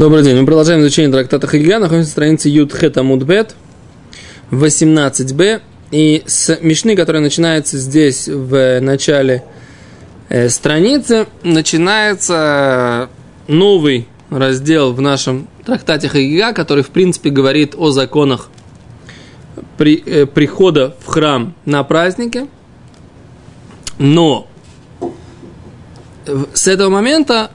Добрый день. Мы продолжаем изучение трактата Хагига. Находимся на странице Юд Хетамудбет, 18b. И с Мишны, которая начинается здесь в начале э, страницы, начинается новый раздел в нашем трактате Хагига, который, в принципе, говорит о законах при, э, прихода в храм на празднике. Но с этого момента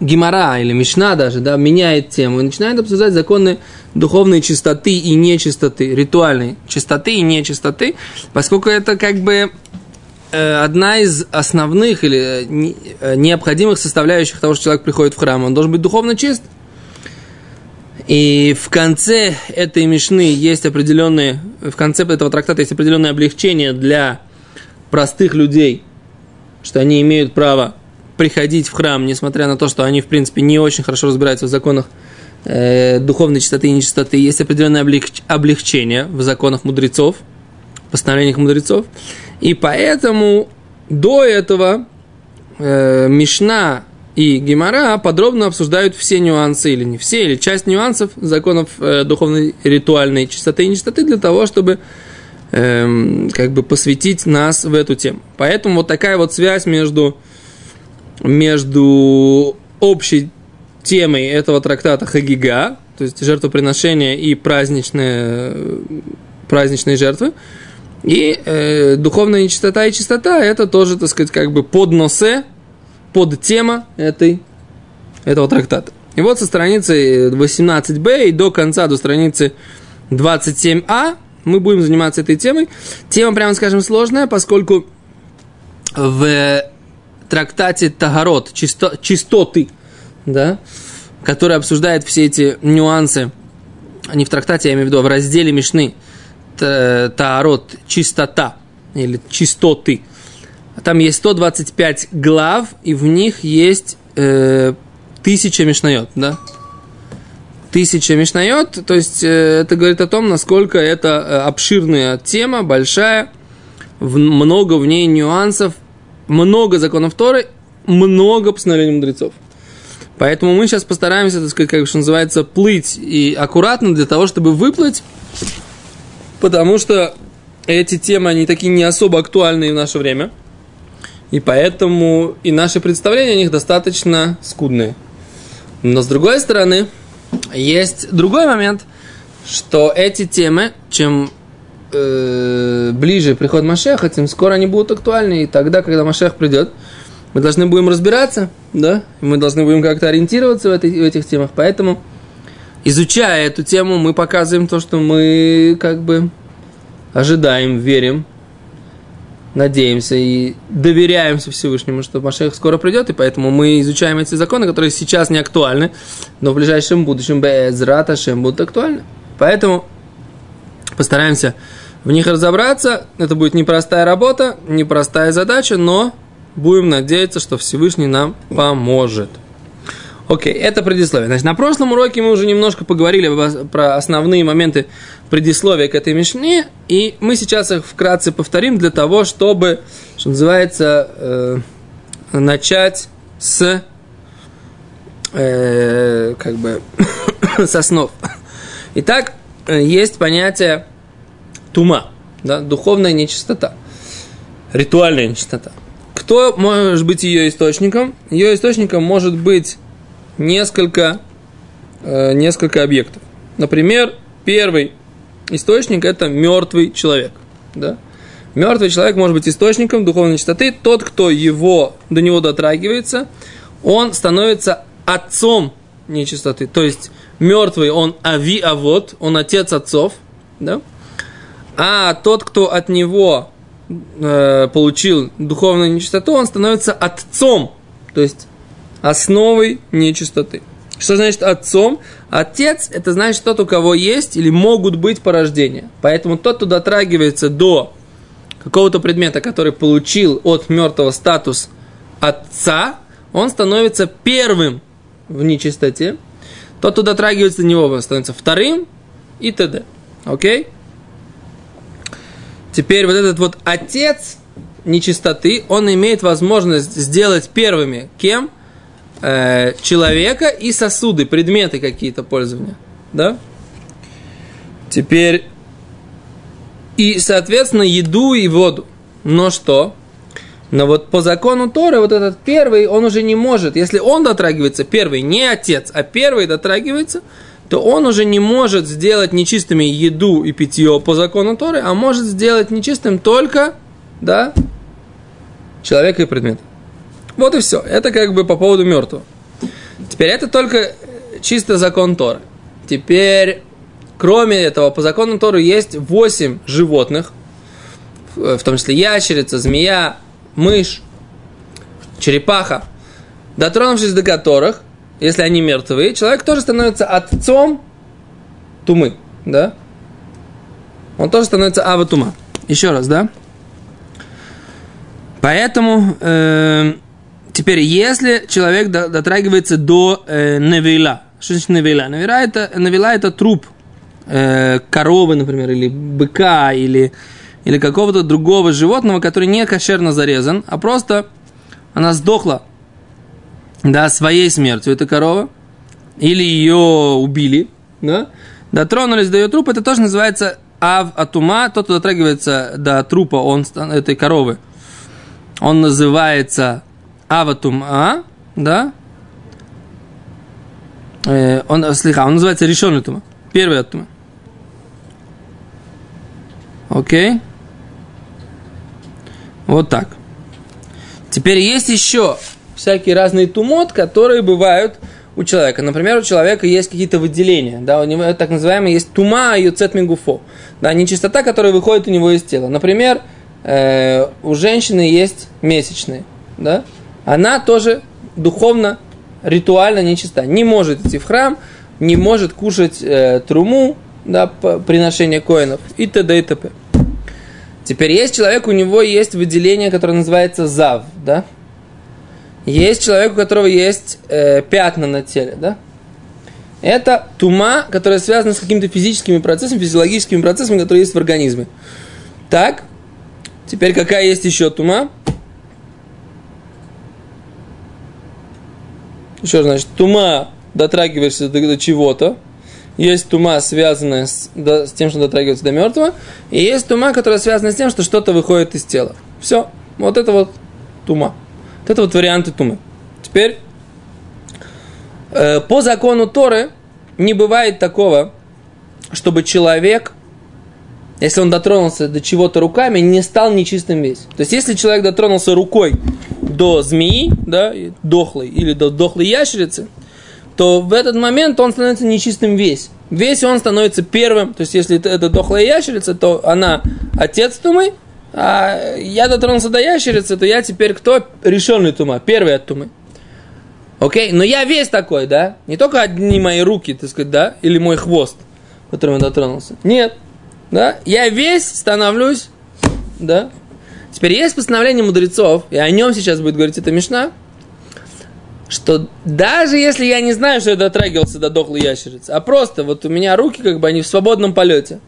Гимара или Мишна даже, да, меняет тему и начинает обсуждать законы духовной чистоты и нечистоты, ритуальной чистоты и нечистоты, поскольку это как бы э, одна из основных или э, э, необходимых составляющих того, что человек приходит в храм. Он должен быть духовно чист. И в конце этой мишны есть определенные, в конце этого трактата есть определенное облегчение для простых людей, что они имеют право приходить в храм, несмотря на то, что они, в принципе, не очень хорошо разбираются в законах э, духовной чистоты и нечистоты. Есть определенное облег- облегчение в законах мудрецов, постановлениях мудрецов. И поэтому до этого э, Мишна и Гимара подробно обсуждают все нюансы, или не все, или часть нюансов законов э, духовной ритуальной чистоты и нечистоты для того, чтобы э, как бы посвятить нас в эту тему. Поэтому вот такая вот связь между между общей темой этого трактата Хагига, то есть жертвоприношение и праздничные, праздничные жертвы, и э, духовная нечистота и чистота – это тоже, так сказать, как бы под носе, под тема этой, этого трактата. И вот со страницы 18b и до конца, до страницы 27а мы будем заниматься этой темой. Тема, прямо скажем, сложная, поскольку в трактате Тагарот, чисто, чистоты, да, который обсуждает все эти нюансы, не в трактате, я имею в виду, а в разделе Мишны, Тагарот, чистота, или чистоты. Там есть 125 глав, и в них есть э, тысяча мишнает, да? Тысяча мишнает, то есть э, это говорит о том, насколько это э, обширная тема, большая, в, много в ней нюансов, много законов Торы, много постановлений мудрецов. Поэтому мы сейчас постараемся, так сказать, как что называется, плыть и аккуратно для того, чтобы выплыть, потому что эти темы, они такие не особо актуальные в наше время. И поэтому и наши представления о них достаточно скудные. Но с другой стороны, есть другой момент, что эти темы, чем э, ближе приход Машеха, тем скоро они будут актуальны. И тогда, когда Машех придет, мы должны будем разбираться, да, мы должны будем как-то ориентироваться в, этой, в этих темах. Поэтому, изучая эту тему, мы показываем то, что мы как бы ожидаем, верим, надеемся и доверяемся Всевышнему, что Машех скоро придет, и поэтому мы изучаем эти законы, которые сейчас не актуальны, но в ближайшем будущем Безрат Ашем будут актуальны. Поэтому постараемся в них разобраться. Это будет непростая работа, непростая задача, но будем надеяться, что Всевышний нам поможет. Окей, это предисловие. Значит, на прошлом уроке мы уже немножко поговорили про основные моменты предисловия к этой мишне, и мы сейчас их вкратце повторим для того, чтобы, что называется, э, начать с э, как бы с основ. Итак, есть понятие тума, да, духовная нечистота, ритуальная нечистота. Кто может быть ее источником? Ее источником может быть несколько, э, несколько объектов. Например, первый источник – это мертвый человек. Да? Мертвый человек может быть источником духовной чистоты. Тот, кто его, до него дотрагивается, он становится отцом нечистоты. То есть, мертвый он ави авод, он отец отцов. Да? А тот, кто от него э, получил духовную нечистоту, он становится отцом. То есть, основой нечистоты. Что значит отцом? Отец – это значит тот, у кого есть или могут быть порождения. Поэтому тот, кто дотрагивается до какого-то предмета, который получил от мертвого статус отца, он становится первым в нечистоте. Тот, кто дотрагивается до него, он становится вторым и т.д. Окей? Теперь вот этот вот отец нечистоты, он имеет возможность сделать первыми кем? э, человека и сосуды, предметы какие-то пользования. Да? Теперь и, соответственно, еду и воду. Но что? Но вот по закону Торы вот этот первый, он уже не может. Если он дотрагивается, первый, не отец, а первый дотрагивается, то он уже не может сделать нечистыми еду и питье по закону Торы, а может сделать нечистым только, да, человека и предмет. Вот и все. Это как бы по поводу мертвого. Теперь это только чисто закон Торы. Теперь, кроме этого, по закону Торы есть 8 животных, в том числе ящерица, змея, мышь, черепаха, дотронувшись до которых, если они мертвые, человек тоже становится отцом тумы, да? Он тоже становится аватума. Еще раз, да? Поэтому э, теперь, если человек дотрагивается до э, невила, что значит невила? Невила это, невила это труп э, коровы, например, или быка, или или какого-то другого животного, который не кошерно зарезан, а просто она сдохла, да, своей смертью, эта корова, или ее убили, да, дотронулись до ее трупа, это тоже называется ав атума, тот, кто дотрагивается до трупа он, этой коровы, он называется аватума, да, э, он, слегка, он называется решенный тума, первый атума. Окей? Вот так. Теперь есть еще всякие разные тумот, которые бывают у человека. Например, у человека есть какие-то выделения, да, у него так называемый есть тума и да, нечистота, которая выходит у него из тела. Например, э, у женщины есть месячные, да, она тоже духовно, ритуально нечиста, не может идти в храм, не может кушать э, труму, да, приношение коинов и т.д. и т.п. Теперь есть человек, у него есть выделение, которое называется зав, да? Есть человек, у которого есть э, пятна на теле, да? Это тума, которая связана с какими-то физическими процессами, физиологическими процессами, которые есть в организме. Так, теперь какая есть еще тума? Еще значит, тума дотрагиваешься до, до чего-то, есть тума, связанная с, да, с тем, что дотрагивается до мертвого, и есть тума, которая связана с тем, что что-то выходит из тела. Все. Вот это вот тума. Вот это вот варианты тумы. Теперь, э, по закону Торы не бывает такого, чтобы человек, если он дотронулся до чего-то руками, не стал нечистым весь. То есть, если человек дотронулся рукой до змеи, да, дохлой, или до дохлой ящерицы, то в этот момент он становится нечистым весь. Весь он становится первым. То есть, если это дохлая ящерица, то она отец тумы, а я дотронулся до ящерицы, то я теперь кто? Решенный тума, первый от тумы. Окей, но я весь такой, да? Не только одни мои руки, так сказать, да? Или мой хвост, которым я дотронулся. Нет, да? Я весь становлюсь, да? Теперь есть постановление мудрецов, и о нем сейчас будет говорить эта Мишна, что даже если я не знаю, что я дотрагивался до дохлой ящерицы, а просто вот у меня руки как бы они в свободном полете,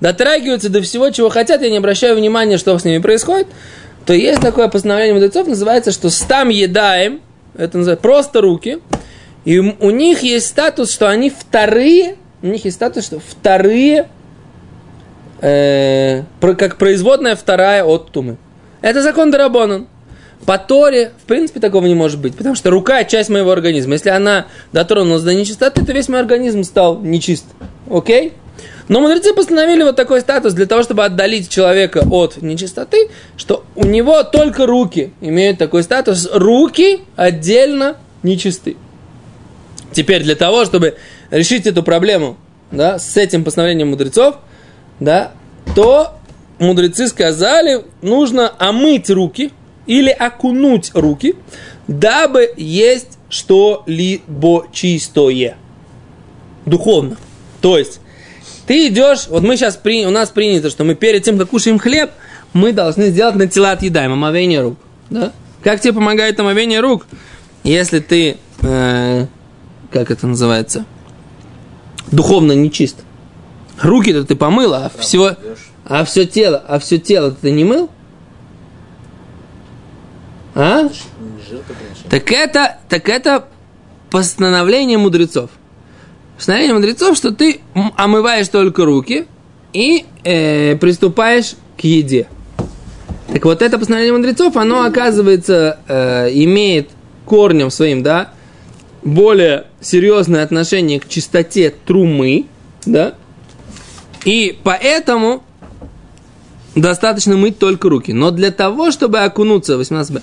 дотрагиваются до всего, чего хотят, я не обращаю внимания, что с ними происходит, то есть такое постановление мудрецов, называется, что стам едаем, это называется просто руки, и у них есть статус, что они вторые, у них есть статус, что вторые, э, как производная вторая от тумы. Это закон Дарабонан. По Торе, в принципе, такого не может быть, потому что рука – часть моего организма. Если она дотронулась до нечистоты, то весь мой организм стал нечист. Окей? Но мудрецы постановили вот такой статус для того, чтобы отдалить человека от нечистоты, что у него только руки имеют такой статус. Руки отдельно нечисты. Теперь для того, чтобы решить эту проблему да, с этим постановлением мудрецов, да, то мудрецы сказали, нужно омыть руки – или окунуть руки, дабы есть что-либо чистое. Духовно. То есть, ты идешь, вот мы сейчас, при, у нас принято, что мы перед тем, как кушаем хлеб, мы должны сделать на тела отъедаем, омовение рук. Да? Как тебе помогает омовение рук? Если ты, э, как это называется, духовно нечист. Руки-то ты помыл, а все, а все тело, а все тело ты не мыл? А? Так это, так это постановление мудрецов. Постановление мудрецов, что ты омываешь только руки и э, приступаешь к еде. Так вот, это постановление мудрецов, оно, оказывается, э, имеет корнем своим, да, более серьезное отношение к чистоте трумы, да, и поэтому достаточно мыть только руки. Но для того, чтобы окунуться, 18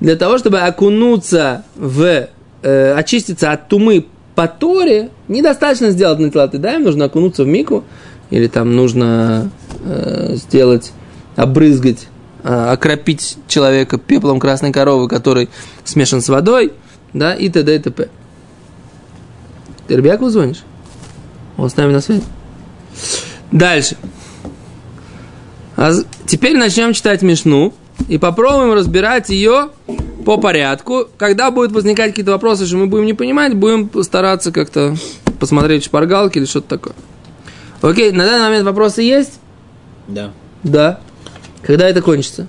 для того, чтобы окунуться в, э, очиститься от тумы по Торе, недостаточно сделать на да, им нужно окунуться в мику, или там нужно э, сделать, обрызгать, э, окропить человека пеплом красной коровы, который смешан с водой, да, и т.д. и т.п. Ты Ребяку звонишь? Он с нами на связи. Дальше. А теперь начнем читать Мишну и попробуем разбирать ее по порядку. Когда будут возникать какие-то вопросы, что мы будем не понимать, будем стараться как-то посмотреть шпаргалки или что-то такое. Окей, на данный момент вопросы есть? Да. Да. Когда это кончится?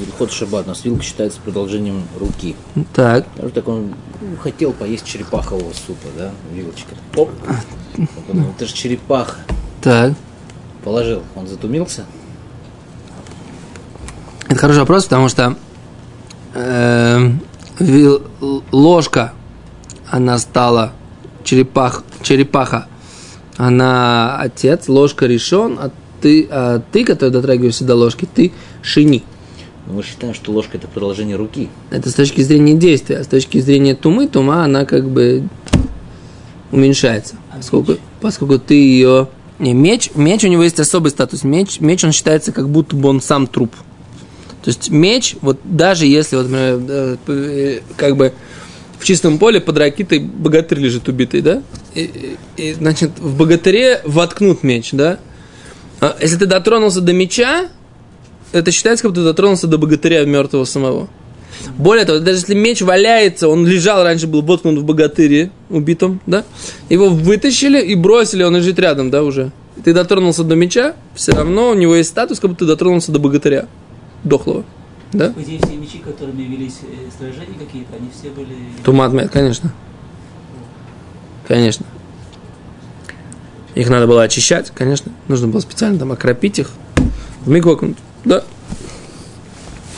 Ильхот Шаббат у нас вилка считается продолжением руки. Так. Даже так он ну, хотел поесть черепахового супа, да, вилочка. Оп. Это же черепаха. Так. Положил. Он затумился? Хороший вопрос, потому что э, ложка, она стала черепах, черепаха, она отец, ложка решен, а ты, а ты, который дотрагиваешься до ложки, ты шини. Но мы считаем, что ложка это продолжение руки. Это с точки зрения действия, а с точки зрения тумы, тума, она как бы уменьшается, а поскольку, поскольку ты ее не, меч, меч у него есть особый статус. Меч, меч он считается как будто бы он сам труп. То есть меч, вот даже если, вот, э, как бы в чистом поле под ракитой богатырь лежит убитый, да? И, и, значит, в богатыре воткнут меч, да? А если ты дотронулся до меча, это считается, как будто ты дотронулся до богатыря мертвого самого. Более того, даже если меч валяется, он лежал раньше, был воткнут в богатыре убитом, да? Его вытащили и бросили, он лежит рядом, да, уже. Ты дотронулся до меча, все равно у него есть статус, как будто ты дотронулся до богатыря дохлого. Да? По идее, все мечи, которыми велись э, сражения какие-то, они все были... Тумат, конечно. Конечно. Их надо было очищать, конечно. Нужно было специально там окропить их. В миг вокнуть. Да.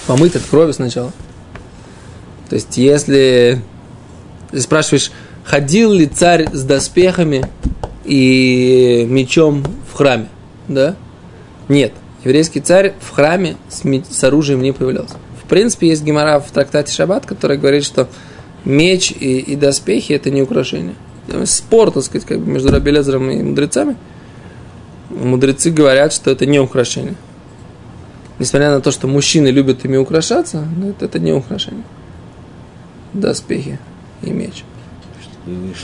Помыть от крови сначала. То есть, если ты спрашиваешь, ходил ли царь с доспехами и мечом в храме, да? Нет. Еврейский царь в храме с, с оружием не появлялся. В принципе, есть гемора в трактате Шаббат, который говорит, что меч и, и доспехи – это не украшение. Спор, так сказать, как бы между Рабелезером и мудрецами. Мудрецы говорят, что это не украшение. Несмотря на то, что мужчины любят ими украшаться, но это, это не украшение доспехи и меч.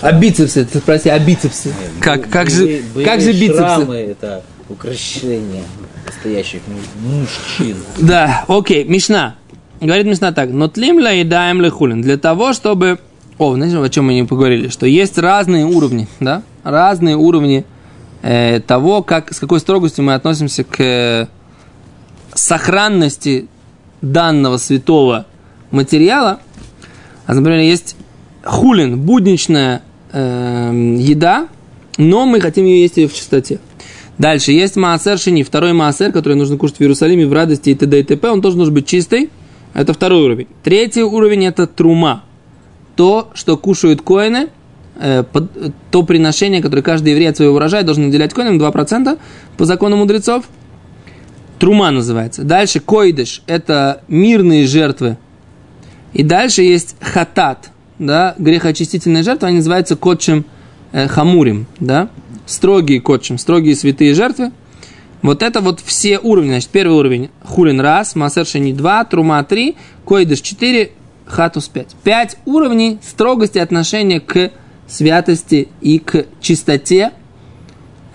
А бицепсы, ты спроси, а бицепсы? Нет, как, как, же, как же бицепсы? Шрамы это украшение настоящих мужчин. Да, окей, Мишна. Говорит Мишна так. Но тлим ла едаем лехулин. Для того, чтобы... О, знаете, о чем мы не поговорили? Что есть разные уровни, да? Разные уровни э, того, как, с какой строгостью мы относимся к э, сохранности данного святого материала, а, например, есть хулин, будничная э, еда, но мы хотим ее есть ее в чистоте. Дальше есть маасер шини, второй маасер, который нужно кушать в Иерусалиме в радости и т.д. и т.п. Он тоже должен быть чистый. Это второй уровень. Третий уровень это трума. То, что кушают коины, э, то приношение, которое каждый еврей от своего урожая должен уделять коинам, 2% по закону мудрецов. Трума называется. Дальше койдыш – это мирные жертвы и дальше есть хатат, да, грехоочистительная жертва, они называются котчем э, хамурим, да, строгие котчем, строгие святые жертвы. Вот это вот все уровни. Значит, первый уровень хулин раз, массер шени два, трума три, койдыш четыре, хатус пять. Пять уровней строгости отношения к святости и к чистоте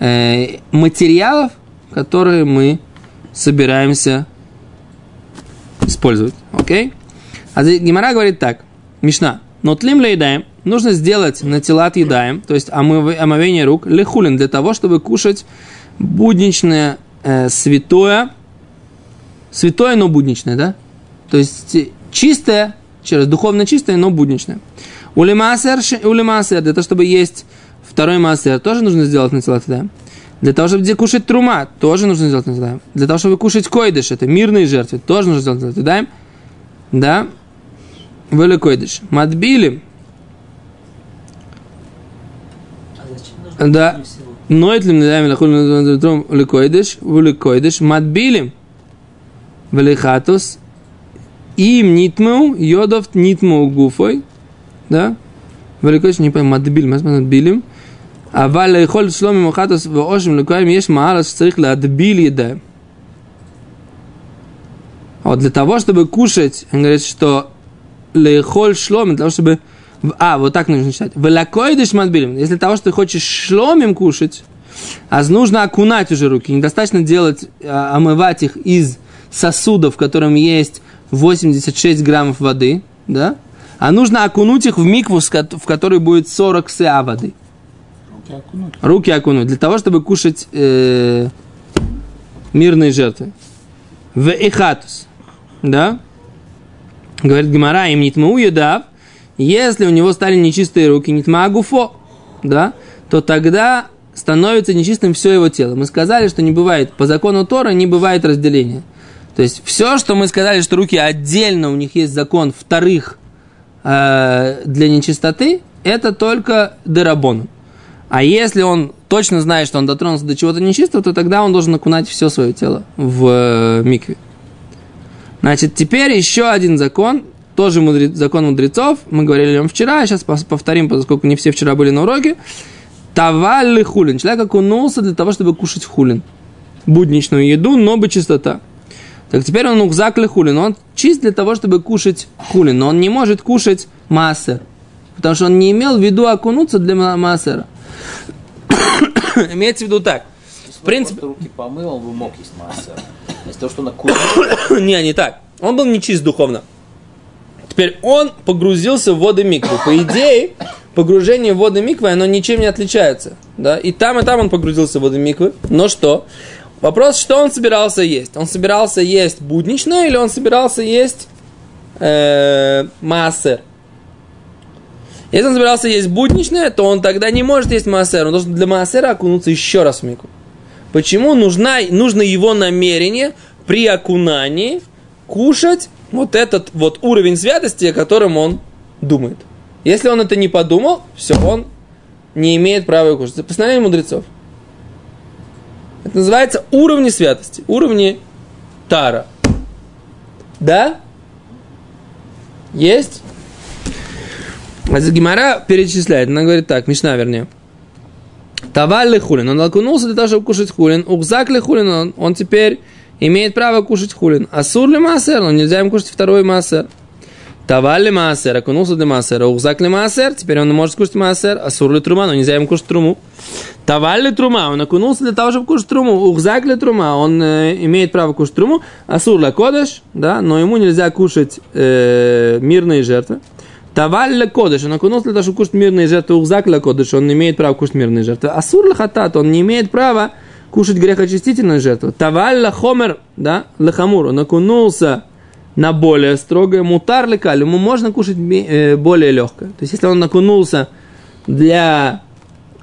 э, материалов, которые мы собираемся использовать. Окей? А Гимара говорит так, Мишна, но тлим лейдаем, нужно сделать на телат едаем, то есть омовение рук, лехулин, для того, чтобы кушать будничное, э, святое, святое, но будничное, да? То есть чистое, еще раз, духовно чистое, но будничное. Улимасер, улимасер, для того, чтобы есть второй массер, тоже нужно сделать на да? Для того, чтобы кушать трума, тоже нужно сделать на Для того, чтобы кушать койдыш, это мирные жертвы, тоже нужно сделать на Да? Великойдыш. Матбили. Да. Ноет ли мне дами лахулин лекойдыш, влекойдыш, матбили, велихатус, им нитму, йодовт нитму гуфой, да? Великойдыш не пойму, матбили, матбилим. А валя и холь шломи мухатус в ошем лекоем есть маарас цих латбили едаем. А вот для того, чтобы кушать, он говорит, что лехоль шлом, для того, чтобы... А, вот так нужно читать. Велакойдыш мадбилим. Если того, что ты хочешь шломим кушать, а нужно окунать уже руки. Недостаточно делать, а, омывать их из сосудов, в котором есть 86 граммов воды, да? А нужно окунуть их в микву, в которой будет 40 сеа воды. Руки окунуть. Руки окунуть. Для того, чтобы кушать э, мирные жертвы. В ихатус. Да? Говорит Гимара, им нитмау едав, если у него стали нечистые руки, нитма гуфо, да, то тогда становится нечистым все его тело. Мы сказали, что не бывает, по закону Тора не бывает разделения. То есть все, что мы сказали, что руки отдельно, у них есть закон вторых э, для нечистоты, это только дерабону. А если он точно знает, что он дотронулся до чего-то нечистого, то тогда он должен окунать все свое тело в э, микве. Значит, теперь еще один закон, тоже мудре, закон мудрецов. Мы говорили о нем вчера, сейчас повторим, поскольку не все вчера были на уроке. Тавалли хулин. Человек окунулся для того, чтобы кушать хулин. Будничную еду, но бы чистота. Так теперь он укзак хулин. Он чист для того, чтобы кушать хулин. Но он не может кушать массер. Потому что он не имел в виду окунуться для массера. Имеется в виду так. В принципе- руки помыл, он бы мог есть массер. Из того, что он окунул, не, не так. Он был нечист духовно. Теперь он погрузился в воды миквы. По идее, погружение в воды миквы, оно ничем не отличается. Да? И там, и там он погрузился в воды миквы. Но что? Вопрос, что он собирался есть? Он собирался есть будничное или он собирался есть э, массер? Если он собирался есть будничное, то он тогда не может есть массер. Он должен для массера окунуться еще раз в микву. Почему нужна, нужно его намерение при окунании кушать вот этот вот уровень святости, о котором он думает. Если он это не подумал, все, он не имеет права его кушать. Это постановление мудрецов. Это называется уровни святости, уровни тара. Да? Есть? А Гимара перечисляет, она говорит так, Мишна вернее. Таваль хулин, он окунулся для того, чтобы кушать хулин. Ухзак ли хулин, он, он теперь имеет право кушать хулин. Асур ли массер, но нельзя ему кушать второй массер. Таваль ли массер, окунулся для массера. Ухзак ли массер, теперь он может кушать массер. Асур ли трума, но нельзя ему кушать труму. Таваль ли трума, он окунулся для того, чтобы кушать труму. Ухзак ли трума, он э, имеет право кушать труму. Асур ли кодыш, да, но ему нельзя кушать э, мирные жертвы. Таваль ля кодыш, он окунулся для того, чтобы кушать мирные жертвы, ухзак ля кодыш, он имеет права кушать мирные жертвы. Асур ля хатат, он не имеет права кушать грехочистительную жертву. Таваль ля хомер, да, ля хамур, он окунулся на более строгое, мутар ля каль, ему можно кушать э, более легкое. То есть, если он окунулся для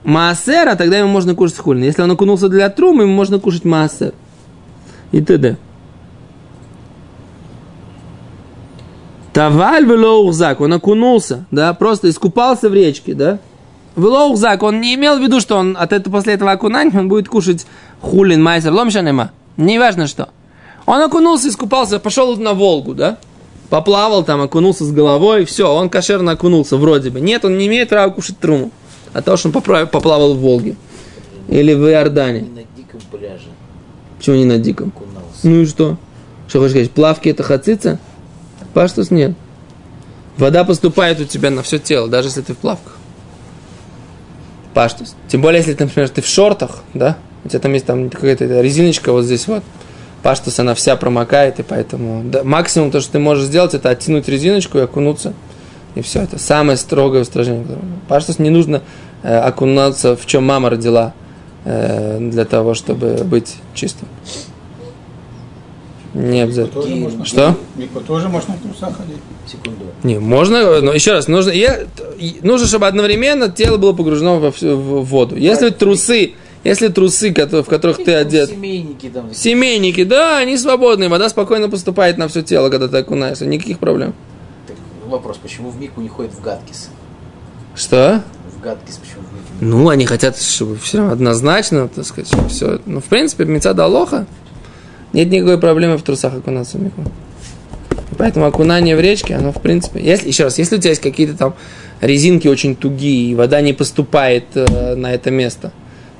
маасера, тогда ему можно кушать хулин. Если он окунулся для трумы, ему можно кушать маасер. И т.д. Таваль велоухзак, он окунулся, да, просто искупался в речке, да. Велоухзак, он не имел в виду, что он от этого, после этого окунания он будет кушать хулин, майсер, ломшанема, не важно что. Он окунулся, искупался, пошел на Волгу, да, поплавал там, окунулся с головой, все, он кошерно окунулся вроде бы. Нет, он не имеет права кушать труму, а то, что он поправ- поплавал в Волге или в Иордане. не на диком пляже Почему не на диком? окунулся. Ну и что? Что хочешь сказать, плавки это хацица? Паштус нет. Вода поступает у тебя на все тело, даже если ты в плавках. Паштус. Тем более, если, например, ты в шортах, да, у тебя там есть там какая-то резиночка вот здесь вот, паштус, она вся промокает, и поэтому да, максимум то, что ты можешь сделать, это оттянуть резиночку и окунуться. И все, это самое строгое устражение. Паштус не нужно э, окунаться, в чем мама родила, э, для того, чтобы быть чистым. Не обязательно. Тоже можно. Что? В Микву тоже можно в трусах ходить. Секунду. Не, можно, но еще раз, нужно, я- нужно, чтобы одновременно тело было погружено во всю- в воду. Если трусы, если трусы, в которых ты одет, Семейники там. семейники, да, они свободные, вода спокойно поступает на все тело, когда ты окунаешься, никаких проблем. Так, вопрос, почему в Мику не ходят в Гадкис? Что? В Гадкис почему в Мику не Ну, они хотят, чтобы все равно однозначно, так сказать, все. Ну, в принципе, мецад Алоха, нет никакой проблемы в трусах окунаться в мику. Поэтому окунание в речке, оно, в принципе, если, еще раз, если у тебя есть какие-то там резинки очень тугие, и вода не поступает э, на это место,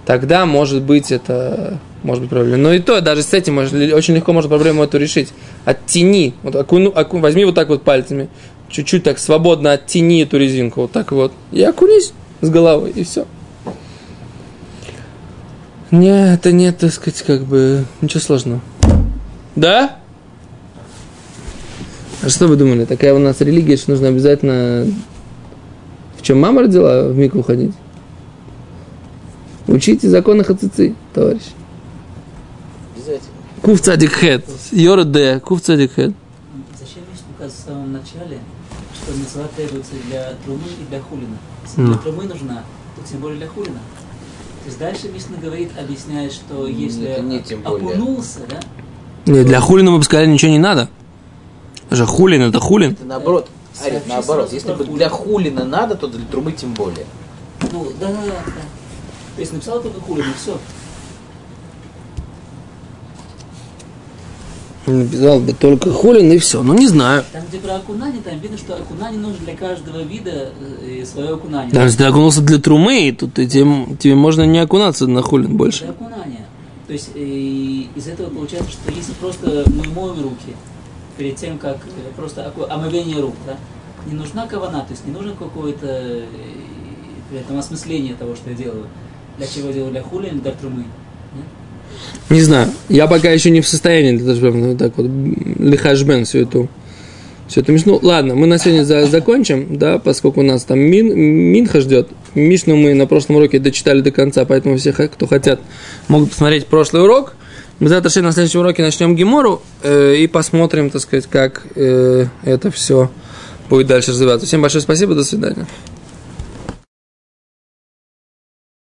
тогда, может быть, это может быть проблема. Но и то, даже с этим можно- очень легко можно проблему эту решить. Оттяни, вот окуну- оку- возьми вот так вот пальцами, чуть-чуть так свободно оттяни эту резинку, вот так вот, и окунись с головой, и все. Не, это нет, так сказать, как бы, ничего сложного. Да? А что вы думали, такая у нас религия, что нужно обязательно... В чем мама родила в Мику ходить? Учите законы хацицы, товарищ. Обязательно. Кув цадик хет. Йора цадик хет. Зачем есть указ в самом начале, что мецва требуется для трумы и для хулина? Если Ну. для трумы нужна, то тем более для хулина. То есть дальше Мишна говорит, объясняет, что если не тем более. окунулся, да, Не, для хулина мы бы сказали, ничего не надо. Же хулин, это хулин. Это наоборот. Сообщи наоборот. Если бы для хулина надо, то для трумы тем более. ну да, да, да. То есть написал только хулин, и все. Написал бы только хулин и все. Ну, не знаю. Там, где про окунание, там видно, что окунание нужно для каждого вида э, свое окунание. Даже если ты окунулся для трумы, то ты, тебе, тебе можно не окунаться на хулин больше. Для окунания. То есть э, из этого получается, что если просто мы моем руки перед тем, как э, просто омовение рук, да, не нужна кавана, то есть не нужно какое-то э, при этом осмысление того, что я делаю. Для чего я делаю, для хули или для трумы? Не знаю. Я пока еще не в состоянии для того, чтобы ну, так вот лихашбен всю эту все это Мишну. Ладно, мы на сегодня за- закончим, да, поскольку у нас там мин, Минха ждет. Мишну мы на прошлом уроке дочитали до конца, поэтому все, кто хотят, могут посмотреть прошлый урок. Мы завтра на следующем уроке начнем Гемору э, и посмотрим, так сказать, как э, это все будет дальше развиваться. Всем большое спасибо, до свидания.